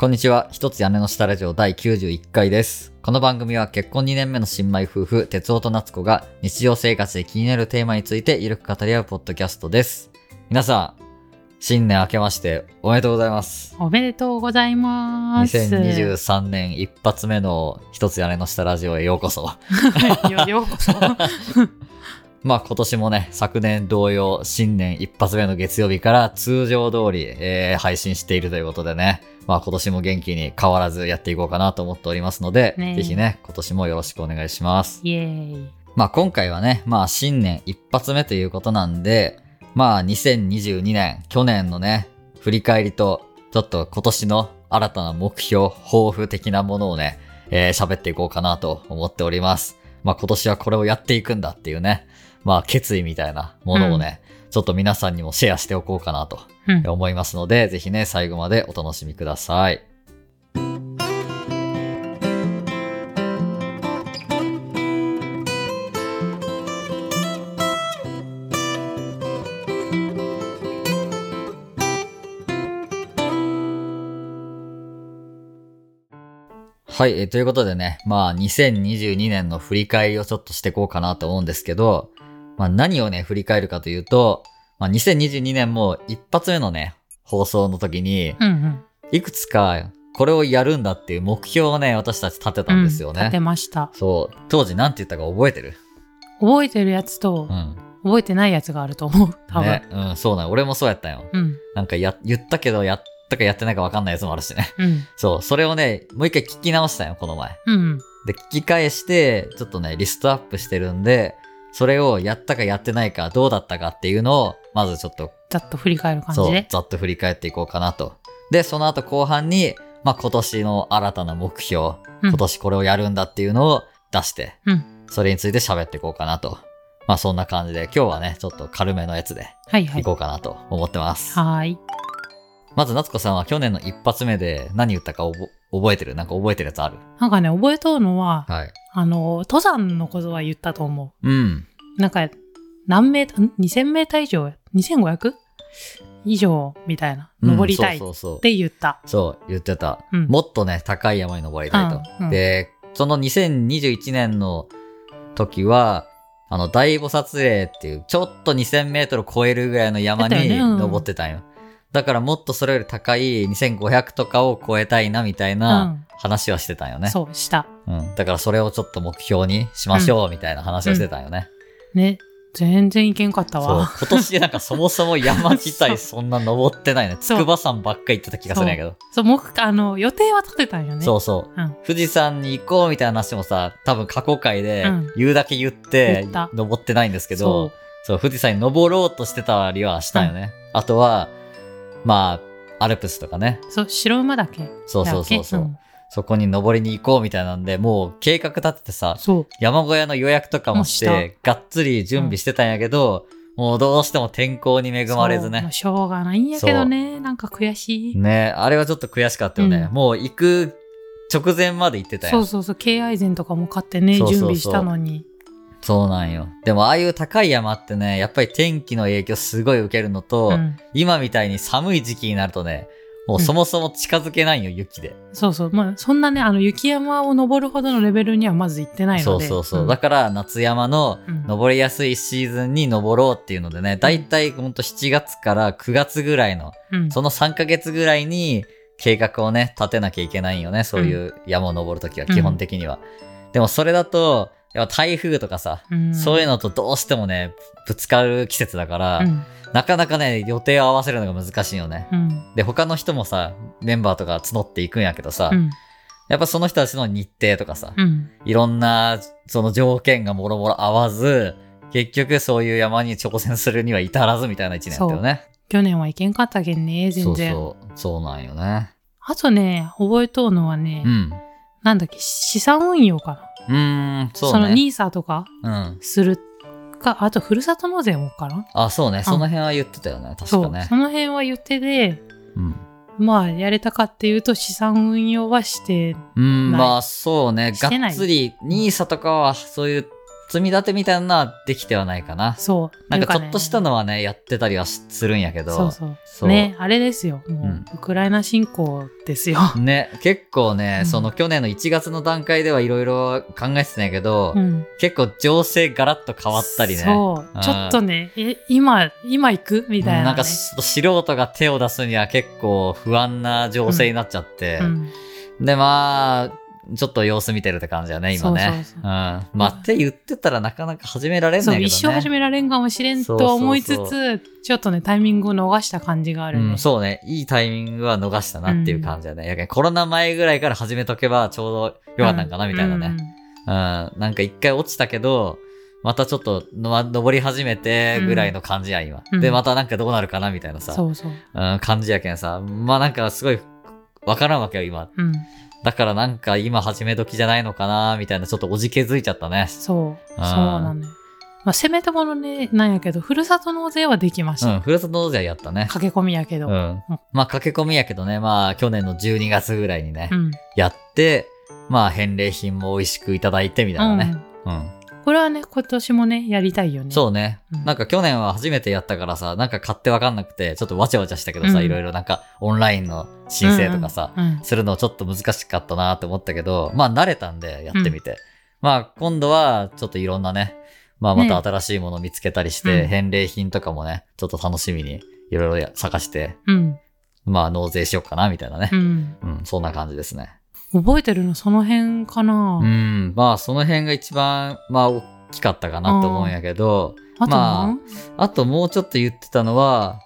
こんにちは。一つ屋根の下ラジオ第91回です。この番組は結婚2年目の新米夫婦、哲夫と夏子が日常生活で気になるテーマについてゆるく語り合うポッドキャストです。皆さん、新年明けましておめでとうございます。おめでとうございます。2023年一発目の一つ屋根の下ラジオへようこそ。よようこそ。まあ今年もね、昨年同様、新年一発目の月曜日から通常通り、えー配信しているということでね、まあ今年も元気に変わらずやっていこうかなと思っておりますので、ねえぜひね、今年もよろしくお願いします。イエーイ。まあ今回はね、まあ新年一発目ということなんで、まあ2022年、去年のね、振り返りと、ちょっと今年の新たな目標、抱負的なものをね、えー喋っていこうかなと思っております。まあ今年はこれをやっていくんだっていうね、まあ決意みたいなものをね、ちょっと皆さんにもシェアしておこうかなとうん。思いますので、ぜひね、最後までお楽しみください。はい、えーということでね、まあ2022年の振り返りをちょっとしていこうかなと思うんですけど、まあ何をね、振り返るかというと、まあ2022年も一発目のね、放送の時に、うんうん。いくつかこれをやるんだっていう目標をね、私たち立てたんですよね。うん立てました。そう。当時なんて言ったか覚えてる？覚えてるやつとう、ん。覚えてないやつがあると思う。多分。ね。うん、そうなん俺もそうやったんよ。うん。なんかや、言ったけどやったかやってないか分かんないやつもあるしね。うん。そう。それをね、もう一回聞き直したよ、この前。うん。で、聞き返して、ちょっとね、リストアップしてるんで、それをやったかやってないか、どうだったかっていうのを、まずちょっと、ざっと振り返る感じで、。ざっと振り返っていこうかなと。で、その後後半に、まあ今年の新たな目標、うん今年これをやるんだっていうのを出して、うん。それについて喋っていこうかなと。まあそんな感じで、今日はね、ちょっと軽めのやつではいはいい。こうかなと思ってます。はーい。まず、夏子さんは去年の一発目で何言ったか覚えてる？なんか覚えてるやつある？なんかね、覚えとうのは、はい。あの、登山のことは言ったと思うん。う。なんか、何メーター、ん ?2000 メーター以上 ?2500? 以上みたいな。うん登りたいっ。て言った。そう、言ってた。うんもっとね、高い山に登りたいと。うんうんで、その2021年の時は、あの、大菩薩霊っていう、ちょっと2000メートル超えるぐらいの山に登ってたんよ。だからもっとそれより高い2500とかを超えたいなみたいうなん話はしてたんよね。そう、した。うん。だからそれをちょっと目標にしましょうみたいな話をしてたんよね。ね。全然いけんかった。わ。今年なんかそもそも山自体 そんな登ってないね。筑波山ばっか行ってた気がするんやけど。そう、目、あの、予定は立てたんよね。そうそう。うん。富士山に行こうみたいな話もさ、多分過去回でうん言うだけ言って言った、登ってないんですけそどう、そう、富士山に登ろうとしてたりはしたよね。あとは、まあ、アルプスとかね。そう、白馬岳。そうそうそうそう。んそこに登りに行こうみたいなんで、もう計画立ててさ。山小屋の予約とかもして、がっつり準備してたんやけど、もうどうしても天候に恵まれずね。しょうがないんやけどね。なんか悔しい。ねあれはちょっと悔しかったよね。うんもう行く直前まで行ってたよ。そうそうそう。敬愛膳とかも買ってね、準備したのに。そうなんよ。でもああいう高い山ってね、やっぱり天気の影響すごい受けるのと、うん。今みたいに寒い時期になるとね、もうそもそも近づけないよ、雪で。そうそう。まあ、そんなね、あの、雪山を登るほどのレベルにはまず行ってないそので。うそうそう。んだから夏山のうん登りやすいシーズンに登ろうっていうのでね、だいたいほんと7月から9月ぐらいの、うん。その3ヶ月ぐらいに計画をね、立てなきゃいけないんよね。そういう山を登るときは、基本的には。でもそれだと、やっぱ台風とかさ、うんそういうのとどうしてもね、ぶつかる季節だから、うん。なかなかね、予定を合わせるのが難しいよね。うん。で、他の人もさ、メンバーとか募っていくんやけどさ、うん。やっぱその人たちの日程とかさ、うん。いろんな、その条件がもろもろ合わず、結局そういう山に挑戦するには至らずみたいな一年だったよね。去年は行けんかったけんね、全然。そうそう。そうなんよね。あとね、覚えとうのはね、うん。なんだっけ、資産運用かうーん、そうな。そのね。NISA とかうん。するか、あと、ふるさと納税もかな？あ、そうね。その辺は言ってたよね。確。かねそ。の辺は言ってで、うん。まあ、やれたかっていうと、資産運用はして、うん、ないまあそうね。がっつり、ニーサとかはそういう積み立てみたいなのはできてはないかな。そう。なんかちょっとしたのはね、やってたりはしするんやけど。そうそう。そうね、あれですよ。もう、うんウクライナ侵攻ですよ。ね、結構ね、うんその去年の1月の段階ではいろいろ考えてたんやけど、うん。結構情勢ガラッと変わったりね。そうう。んちょっとね、え、今、今行くみたいな、ね。うんなんかし素人が手を出すには結構不安な情勢になっちゃって、うん。で、まあ、ちょっと様子見てるって感じだね、今ね。そうそうそううん。まあ、って言ってたらなかなか始められんそう、ないけどね。一生始められんかもしれんと思いつつ、そうそうちょっとね、タイミングを逃した感じがあるね。うん、そうね。いいタイミングは逃したなっていう感じだね。やけんコロナ前ぐらいから始めとけばちょうどよかったんかな、みたいなね。うん。なんか一回落ちたけど、またちょっとの登り始めてぐらいの感じや、今。うんで、またなんかどうなるかなみたいなさ、そうそう。うん、感じやけんさ。まあなんかすごいわからんわけよ、今。うん。だからなんか今始め時じゃないのかなみたいな、ちょっとおじけづいちゃったね。そう。そうなのよ。まあ、せめてものね、なんやけど、ふるさと納税はできました。うん、ふるさと納税やったね。駆け込みやけど。ううん。ん。まあ駆け込みやけどね、まあ去年の12月ぐらいにね、うん。やって、まあ返礼品も美味しくいただいてみたいなね。うん。これはね、今年もね、やりたいよね。そうね、うんなんか去年は初めてやったからさ、なんか買ってわかんなくて、ちょっとわちゃわちゃしたけどさ、うんいろいろなんかオンラインの申請とかさ、うん。うんするのちょっと難しかったなって思ったけど、まあ慣れたんでやってみて。まあ今度はちょっといろんなね、まあまた新しいものを見つけたりして、うん返礼品とかもね、ちょっと楽しみにいろいろや探して、うん。まあ納税しようかなみたいなねう。ん。うん、そんな感じですね。覚えてるのその辺かな、うん、まあその辺が一番、まあ大きかったかなと思うんやけど、あとま何あともうちょっと言ってたのは、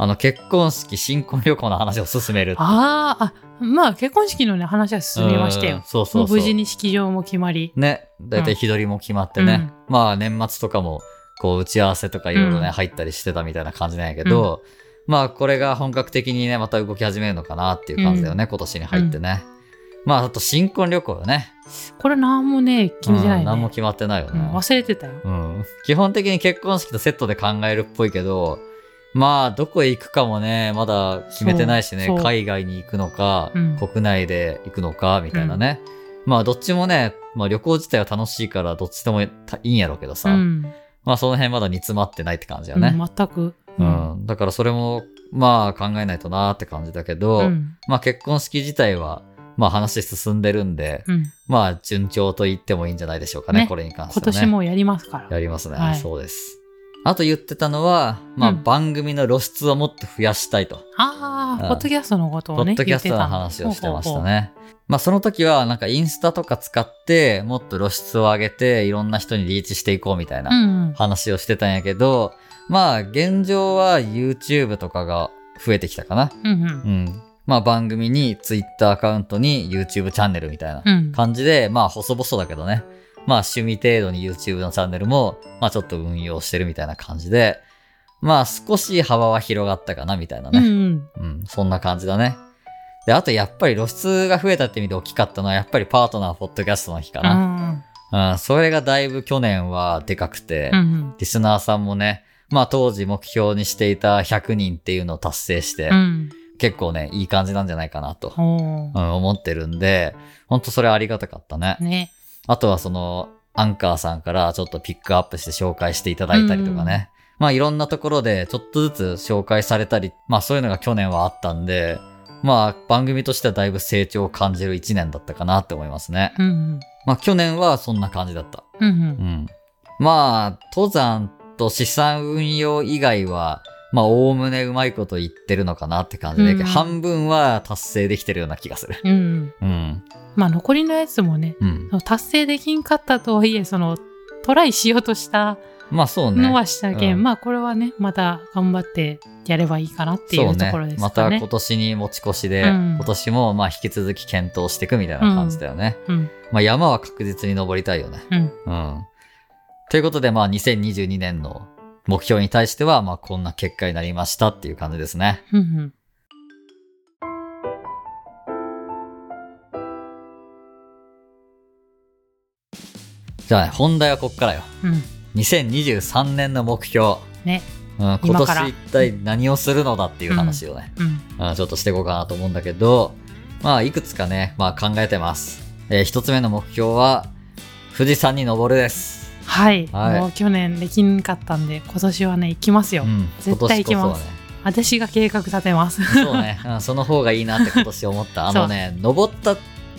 あの結婚式、新婚旅行の話を進める。ああ、あ、まあ結婚式のね、話は進みましたうんよ。そうそう。無事に式場も決まり。ね、だいたい日取りも決まってね。まあ年末とかも、こう打ち合わせとかいろいろね、うん。入ったりしてたみたいな感じなんやけど、まあこれが本格的にね、また動き始めるのかなっていう感じだよね、今年に入ってね。まああと新婚旅行よね。これ何もね、決めてないね。うん何も決まってないよね。うん忘れてたよ。うん。基本的に結婚式とセットで考えるっぽいけど、まあ、どこへ行くかもね、まだ決めてないしね海外に行くのか、うん国内で行くのか、みたいなね。まあ、どっちもね、まあ旅行自体は楽しいから、どっちでもいいんやろうけどさ、うん。まあその辺まだ煮詰まってないって感じだうんね。全く。うん。だからそれも、まあ考えないとなーって感じだけど、うん。まあ結婚式自体は、まあ話進んでるんで、うん。まあ順調と言ってもいいんじゃないでしょうかね、ねこれに関して今はね。年もやりますから。やりますね、はいそうです。あと言ってたのは、まあ、うん番組の露出をもっと増やしたいと。ああ、うんポッドキャストのことをね。ポッドキャストの話をしてましたほうほうほうね。まあその時はなんかインスタとか使ってもっと露出を上げていろんな人にリーチしていこうみたいなうん話をしてたんやけど、まあ現状は YouTube とかが増えてきたかな。うん。うんうん。まあ番組に Twitter アカウントに YouTube チャンネルみたいなうん。感じで、まあ細々だけどね。まあ趣味程度に YouTube のチャンネルも、まあちょっと運用してるみたいな感じで、まあ少し幅は広がったかなみたいなね。うんうん。うん、そんな感じだね。で、あとやっぱり露出が増えたって意味で大きかったのは、やっぱりパートナーポッドキャストの日かうな。んうん、それがだいぶ去年はでかくて、うんうん。リスナーさんもね、まあ当時目標にしていた100人っていうのを達成して、うん。結構ね、いい感じなんじゃないかなと、おうん、思ってるんで、ほんとそれありがたかったね。ね。あとはその、アンカーさんからちょっとピックアップして紹介していただいたりとかね。まあいろんなところでちょっとずつ紹介されたり、まあそういうのが去年はあったんで、まあ番組としてはだいぶ成長を感じる一年だったかなって思いますね。うんうん。まあ去年はそんな感じだった。うんう。うんん。まあ、登山と資産運用以外は、まあ、おおむねうまいこと言ってるのかなって感じで、うん半分は達成できてるような気がする。うんうん。うん。まあ残りのやつもね、うん。達成できんかったとはいえ、その、トライしようとしたまあそうね。のはしたけん、うんまあこれはね、また頑張ってやればいいかなっていうところですまかね。た今年に持ち越しで、うん今年もまあ引き続き検討していくみたいな感じだよね。うん。まあ山は確実に登りたいよね。うん。うん。ということでまあ2022年の目標に対してはまあこんな結果になりましたっていう感じですね。じゃあね、本題はこっからよ。うん。2023年の目標。ね。うん、今年一体何をするのだっていう話をね、うん。うんちょっとしていこうかなと思うんだけど、まあいくつかね、まあ考えてます。えー一つ目の目標は、富士山に登るです。はい、はい。もう去年できんかったんで今年はね行きますよ、うん、絶対行きます。ね。私が計画立てます。そうね、うんその方がいいなって今年思った。あのね、登った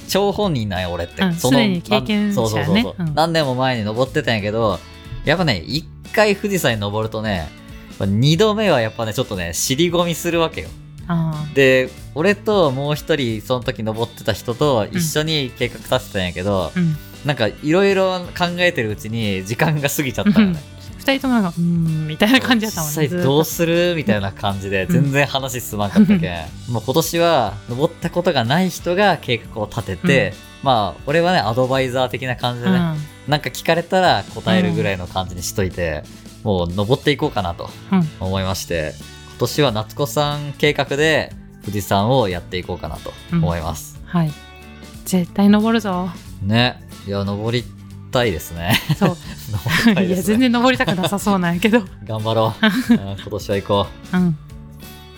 張本人なんよ、俺って。うんその常に経験者なんそうそうん。何年も前に登ってたんやけど、やっぱね、一回富士山に登るとね、二度目はやっぱね、ちょっとね、尻込みするわけよ。あで、俺ともう一人、その時登ってた人と一緒に計画立てたんやけど、ーうんなんかいろいろ考えてるうちに時間が過ぎちゃったよね。二人ともなんかうーんみたいな感じだったもんね実際どうするみたいな感じで全然話進まんかったけん、もう今年は登ったことがない人が計画を立てて、まあ俺はねアドバイザー的な感じでね、うん。なんか聞かれたら答えるぐらいの感じにしといて、もう登っていこうかなとうん。思いまして今年は夏子さん計画で富士山をやっていこうかなと思います、はい。絶対登るぞ。ねいや登りたいですね。そう。登りたいいや全然登りたくなさそうなんやけど。頑張ろう、うん今年は行こう。ん。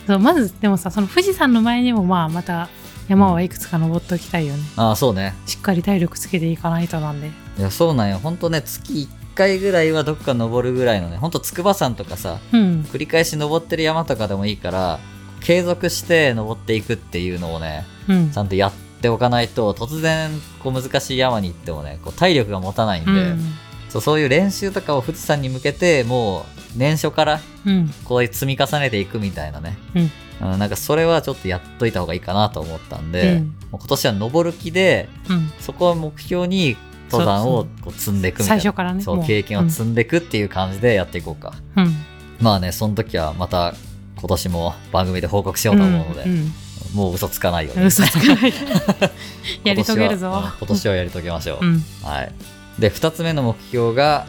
そうまずでもさその富士山の前にもまあまた山はいくつか登っておきたいよね。うああそうね。しっかり体力つけていかないとなんで。いや、そうなんよ。ほんとね、月1回ぐらいはどっか登るぐらいのね、ほんと筑波山とかさ、うん。繰り返し登ってる山とかでもいいから、継続して登っていくっていうのをね、うん。ちゃんとやっておかないと、突然、こう難しい山に行ってもね、こう体力が持たないんで、うん。そうそういう練習とかを富士山に向けて、もう、年初からうん。こう積み重ねていくみたいなね。うん。うん、なんかそれはちょっとやっといた方がいいかなと思ったんで、うん。今年は登る気で、うん。そこを目標に登山をこう積んでいくみたいな。最初からねそう、も経験を積んでいくっていう感じでやっていこうか。まあね、その時はまた今年も番組で報告しようと思うので、んもう嘘つかないようんね。嘘つかない やり遂げるぞ今年はやり遂げましょう。うんはい。で、二つ目の目標が、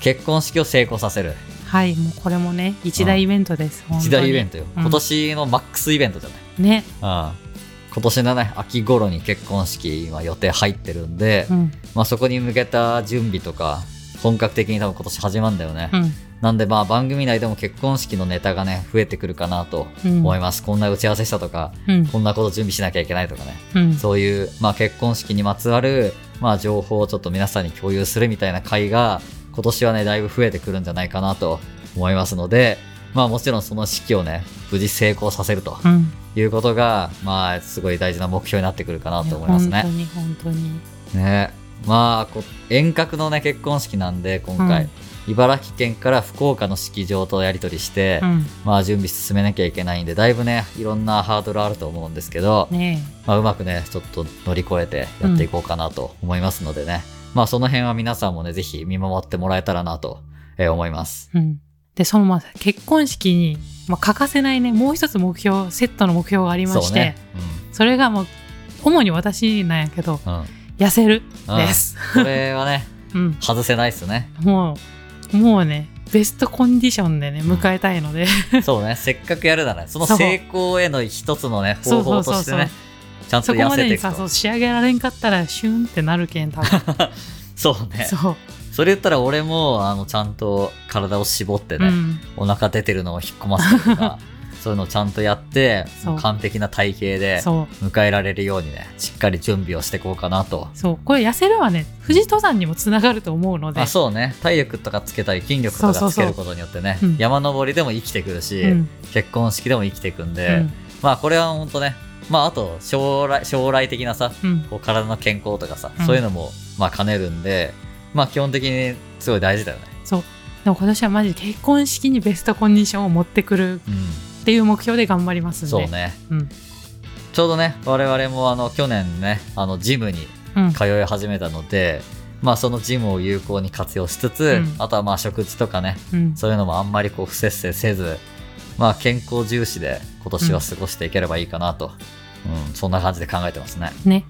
結婚式を成功させる。はいもうこれもね一大イベントです一大イベントトよ。うん今年のマックスイベントじゃない。ねうん。今年のね、秋頃に結婚式今予定入ってるんで、うんまあそこに向けた準備とか、本格的に多分今年始まるんだよね。うんなんでまあ番組内でも結婚式のネタがね、増えてくるかなとうん。思います。こんな打ち合わせしたとか、うん。こんなこと準備しなきゃいけないとかね。うん。そういう、まあ結婚式にまつわる、まあ情報をちょっと皆さんに共有するみたいな会が、今年はね、だいぶ増えてくるんじゃないかなと思いますので、まあもちろんその式をね、無事成功させるとうん。いうことが、まあすごい大事な目標になってくるかなと思いますね。本当に本当に。ね。まあこ遠隔のね結婚式なんで今回、うん茨城県から福岡の式場とやり取りして、うん。まあ準備進めなきゃいけないんでだいぶねいろんなハードルあると思うんですけど、ねまあ、うまくねちょっと乗り越えてやっていこうかなと思いますのでね、まあその辺は皆さんもねぜひ見守ってもらえたらなとえー思います。えうん。でそのまあ結婚式に、まあ、欠かせないねもう一つ目標セットの目標がありましてそうね。それがもう主に私なんやけどうん、うん痩せるうん。です、これはね うん、外せないっすね。もうもうねベストコンディションでね迎えたいので、そうねせっかくやるなら その成功への一つのね方法としてねちゃんとそこ痩までにさせていくと。そう仕上げられんかったらシュンってなるけん多分。そうね。そう、それ言ったら俺もあのちゃんと体を絞ってね、うん、お腹出てるのを引っ込ませたりとかそういうのをちゃんとやって完璧な体型で迎えられるようにねしっかり準備をしていこうかなと。そう。これ痩せるはね。富士登山にもつながると思うので。あそうね。体力とかつけたり筋力とかつけることによってねうん。山登りでも生きてくるし、うん。結婚式でも生きていくんで、うん。まあこれは本当ねまああと将来将来的なさうん。こう体の健康とかさ、うん。そういうのもまあ兼ねるんでまあ基本的にすごい大事だよね。そう。でも今年はマジで結婚式にベストコンディションを持ってくるうっていう目標で頑張りますんんで。そうね。うん。ちょうどね我々もあの去年ねあのジムにうん。通い始めたので、まあそのジムを有効に活用しつつ、うん。あとはまあ食事とかねうん。そういうのもあんまりこう不節制せずまあ健康重視で今年は過ごしていければいいかなと、うんそんな感じで考えてますね。ね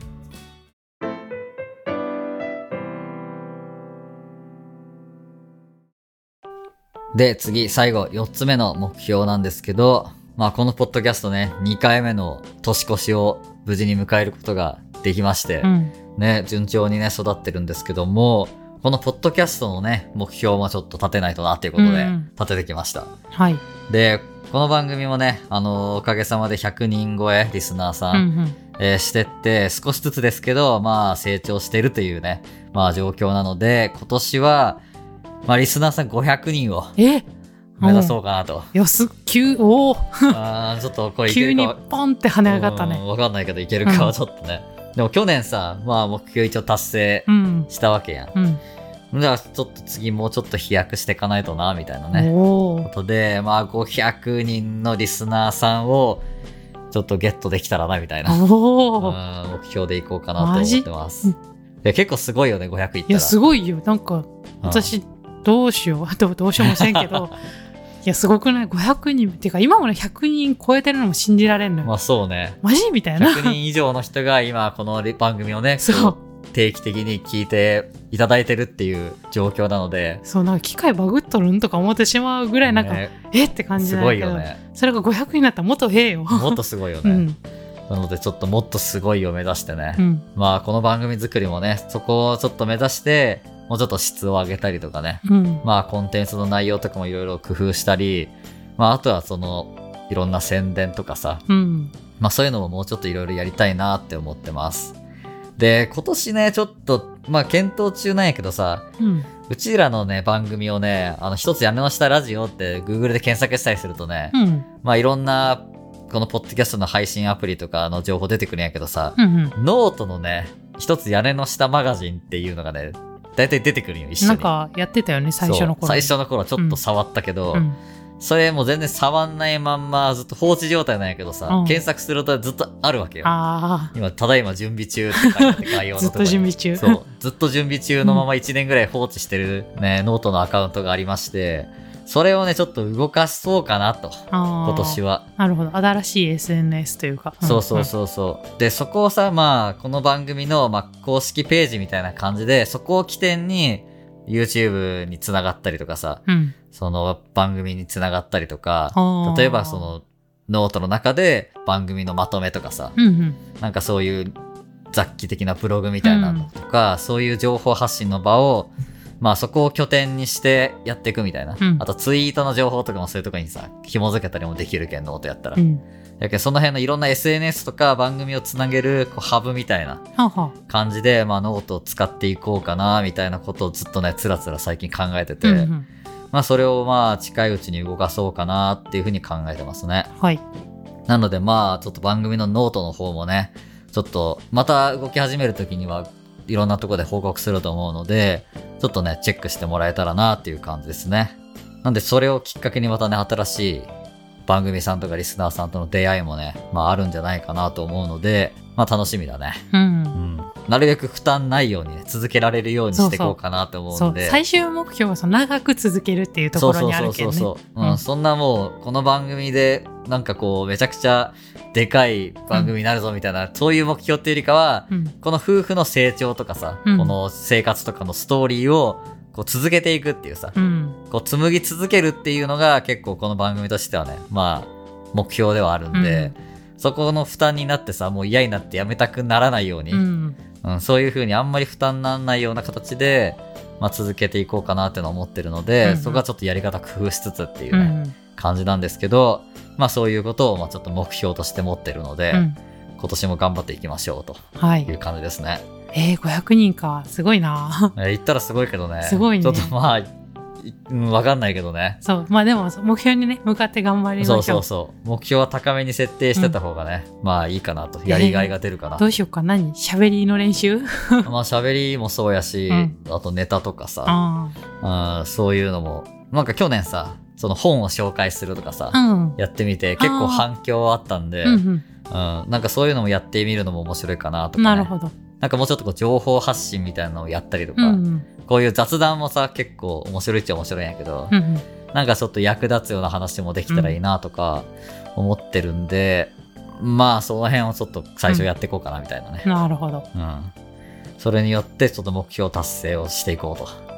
で次最後4つ目の目標なんですけどまあこのポッドキャストね2回目の年越しを無事に迎えることができまして、うん。ね、順調にね、育ってるんですけども、このポッドキャストのね、目標もちょっと立てないとなっていうことでうん。うん、立ててきました。はい。で、この番組もね、あの、おかげさまで100人超え、リスナーさ、うんん。えーしてって、少しずつですけど、まあ成長してるというね、まあ状況なので、今年は、まあリスナーさん500人をえ？目指そうかなと。よす、急、おお あーちょっとこれいけ急にポンって跳ね上がったうんね。わかんないけどいけるかはちょっとね。でも去年さ、まあ目標一応達成うん。したわけやん。うん。じゃあちょっと次もうちょっと飛躍していかないとな、みたいなね。ことで、まあ500人のリスナーさんをちょっとゲットできたらな、みたいな。うんおお。目標でいこうかなと思ってます。マいや結構すごいよね、500いったら。いや、すごいよ。なんか、うん私、どうしよう。あと、どうしようもせんけど、いや、すごくない ?500 人。てか、今もね、100人超えてるのも信じられんのよ。まあそうね。マジ？みたいな。100人以上の人が今この番組をね、そう定期的に聞いていただいてるっていう状況なので、そう、なんか機械バグっとるんとか思ってしまうぐらい、なんか、ねえ？って感じだけど、ごいよね。それが500になったらもっとええよ。もっとすごいよね。うん。なのでちょっともっとすごいを目指してね。うん。まあこの番組作りもね、そこをちょっと目指して、もうちょっと質を上げたりとかね。うん。まあコンテンツの内容とかもいろいろ工夫したり、まああとはその、いろんな宣伝とかさ、うん。まあそういうのももうちょっといろいろやりたいなって思ってます。で、今年ね、ちょっと、まあ検討中なんやけどさ、うん。うちらのね、番組をね、あの、一つ屋根の下ラジオって Google で検索したりするとね、うん。まあいろんな、このポッドキャストの配信アプリとかの情報出てくるんやけどさ、うん。ノートのね、一つ屋根の下マガジンっていうのがね、だいたい出てくるんよ、一緒に。なんか、やってたよね、最初の頃。最初の頃ちょっと触ったけど、うん。それもう全然触んないまんまずっと放置状態なんやけどさ、うん検索するとずっとあるわけよ。あ今、ただいま準備中って書いてあって概要あ、のとこずっと準備中。そう。ずっと準備中のまま1年ぐらい放置してるね、ノートのアカウントがありまして、それをね、ちょっと動かしそうかなと、今今年は。なるほど。新しい SNS というか。んそうそうそうそう。で、そこをさ、まあ、この番組の、まあ、公式ページみたいな感じで、そこを起点に、YouTube につながったりとかさ、うん。その番組につながったりとか例えばその、ノートの中で番組のまとめとかさ、うんうん。なんかそういう雑記的なブログみたいなのとか、そういう情報発信の場を、まあそこを拠点にしてやっていくみたいな。うんあとツイートの情報とかもそういうとこにさ、紐づけたりもできるけん、ノートやったら。うん。だけどその辺のいろんな SNS とか番組をつなげるこうハブみたいな感じで、まあノートを使っていこうかな、みたいなことをずっとね、つらつら最近考えてあ。て、うんうん。まあそれをまあ近いうちに動かそうかなっていうふうに考えてますね。はい。なのでまあちょっと番組のノートの方もね、ちょっとまた動き始めるときにはいろんなとこで報告すると思うので、ちょっとね、チェックしてもらえたらなっていう感じですね。なんでそれをきっかけにまたね、新しい番組さんとかリスナーさんとの出会いもね、まああるんじゃないかなと思うので、まあ楽しみだね。う。うんん。なるべく負担ないようにね、続けられるようにしていこうかなと思う。ので。最終目標はその長く続けるっていうところにあるけどね。そうそうそうそう、ううんん、そんなもうこの番組でなんかこうめちゃくちゃでかい番組になるぞみたいな、そういう目標っていうよりかは、うん。この夫婦の成長とかさ、うんこの生活とかのストーリーをこう続けていくっていうさ、うん。こう紡ぎ続けるっていうのが結構この番組としてはねまあ目標ではあるんで、そこの負担になってさもう嫌になってやめたくならないように、うん。うん、そういう風にあんまり負担にならないような形で、まあ、続けていこうかなっていうのは思ってるので、そこはちょっとやり方工夫しつつっていうね、うん。感じなんですけど、まあそういうことをまあちょっと目標として持ってるので、うん。今年も頑張っていきましょうとはいい。う感じですね。えー、500人か。すごいな。えー言ったらすごいけどね。すごいねちょっとまあ、いうん、わかんないけどね。そう。まあでも、目標にね、向かって頑張りましょ。そううそうそう。目標は高めに設定してた方がね、まあいいかなと。やりがいが出るかな。どうしようか。何？喋りの練習？まあ喋りもそうやし、うんあとネタとかさ、あうん、そういうのも、なんか去年さ、その本を紹介するとかさ、あ。うん。やってみて結構反響あったんで、うんうん、なんかそういうのもやってみるのも面白いかなとうん。か、ね。なるほど。なんかもうちょっとこう情報発信みたいなのをやったりとか、うん。こういう雑談もさ、結構面白いっちゃ面白いんやけど、うん。なんかちょっと役立つような話もできたらいいなとか思ってるんで、まあその辺をちょっと最初やっていこうかなみたいなね。なるほど。うん。それによってちょっと目標達成をしていこうと。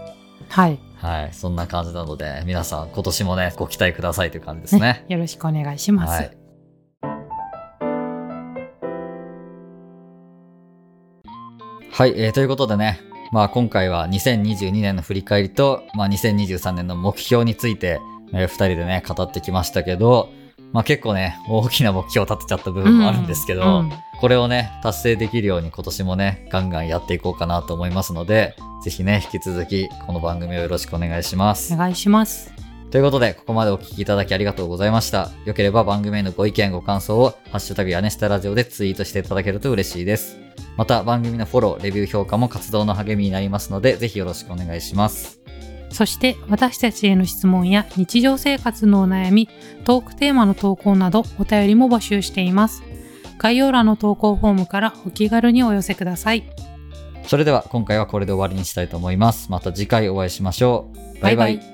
はい。はい。そんな感じなので、皆さん今年もね、ご期待くださいという感じですね。よろしくお願いします。はい。はい、えーということでね、まあ今回は2022年の振り返りと、まあ2023年の目標について、えー二人でね、語ってきましたけど、まあ結構ね、大きな目標を立てちゃった部分もあるんですけど、うんこれをね、達成できるように今年もね、ガンガンやっていこうかなと思いますので、ぜひね、引き続きこの番組をよろしくお願いしますお。願いします。ということで、ここまでお聞きいただきありがとうございました。よければ番組へのご意見、ご感想を、ハッシュタグ屋根下ラジオでツイートしていただけると嬉しいです。また、番組のフォロー、レビュー評価も活動の励みになりますので、ぜひよろしくお願いします。そして私たちへの質問や日常生活のお悩み、トークテーマの投稿などお便りも募集しています。概要欄の投稿フォームからお気軽にお寄せください。それでは、今回はこれで終わりにしたいと思います。また次回お会いしましょう。バイバイバイバイ